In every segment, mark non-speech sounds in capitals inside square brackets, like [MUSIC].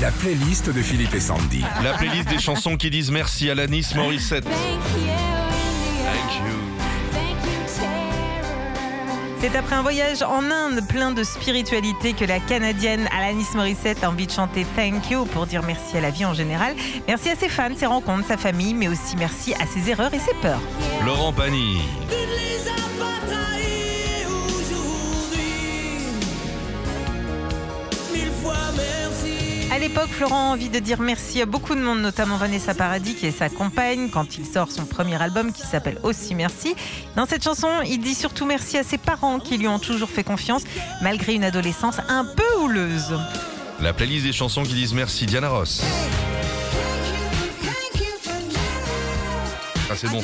La playlist de Philippe et Sandy. La playlist des chansons qui disent merci à Alanis Morissette. Thank you. C'est après un voyage en Inde plein de spiritualité que la Canadienne Alanis Morissette a envie de chanter Thank You pour dire merci à la vie en général. Merci à ses fans, ses rencontres, sa famille, mais aussi merci à ses erreurs et ses peurs. Laurent Pagny. À l'époque, Florent a envie de dire merci à beaucoup de monde, notamment Vanessa Paradis, qui est sa compagne, quand il sort son premier album qui s'appelle Aussi Merci. Dans cette chanson, il dit surtout merci à ses parents qui lui ont toujours fait confiance, malgré une adolescence un peu houleuse. La playlist des chansons qui disent merci, Diana Ross. Ah, c'est bon.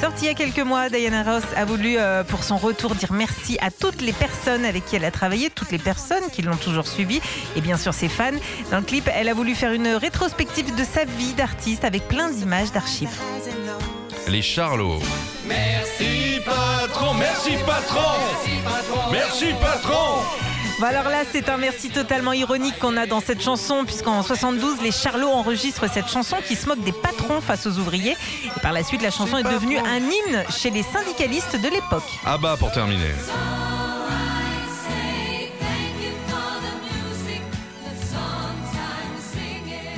Sortie il y a quelques mois, Diana Ross a voulu, euh, pour son retour, dire merci à toutes les personnes avec qui elle a travaillé, toutes les personnes qui l'ont toujours suivie, et bien sûr ses fans. Dans le clip, elle a voulu faire une rétrospective de sa vie d'artiste avec plein d'images d'archives. Les Charlots. Merci patron, merci patron, merci patron. Bon alors là, c'est un merci totalement ironique qu'on a dans cette chanson, puisqu'en 72, les Charlots enregistrent cette chanson qui se moque des patrons face aux ouvriers. Et par la suite, la chanson est devenue un hymne chez les syndicalistes de l'époque. Ah bah pour terminer.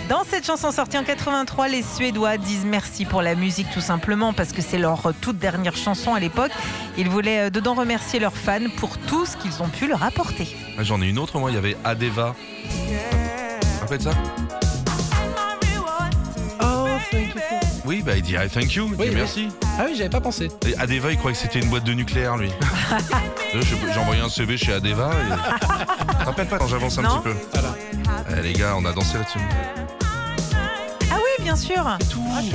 Dans cette chanson sortie en 83, les Suédois disent merci pour la musique tout simplement parce que c'est leur toute dernière chanson à l'époque. Ils voulaient euh, dedans remercier leurs fans pour tout ce qu'ils ont pu leur apporter. Ah, J'en ai une autre, moi, il y avait Adeva. Rappelle ça Oh, thank you. Oui, bah il dit I thank you, il dit Oui, merci. Ah oui, j'avais pas pensé. Et Adeva, il croyait que c'était une boîte de nucléaire, lui. [LAUGHS] J'ai envoyé un CV chez Adeva. Et... Je [LAUGHS] rappelle pas quand j'avance un Non. petit peu. Voilà. Eh, les gars, on a dansé là-dessus. Ah oui, bien sûr. Ok.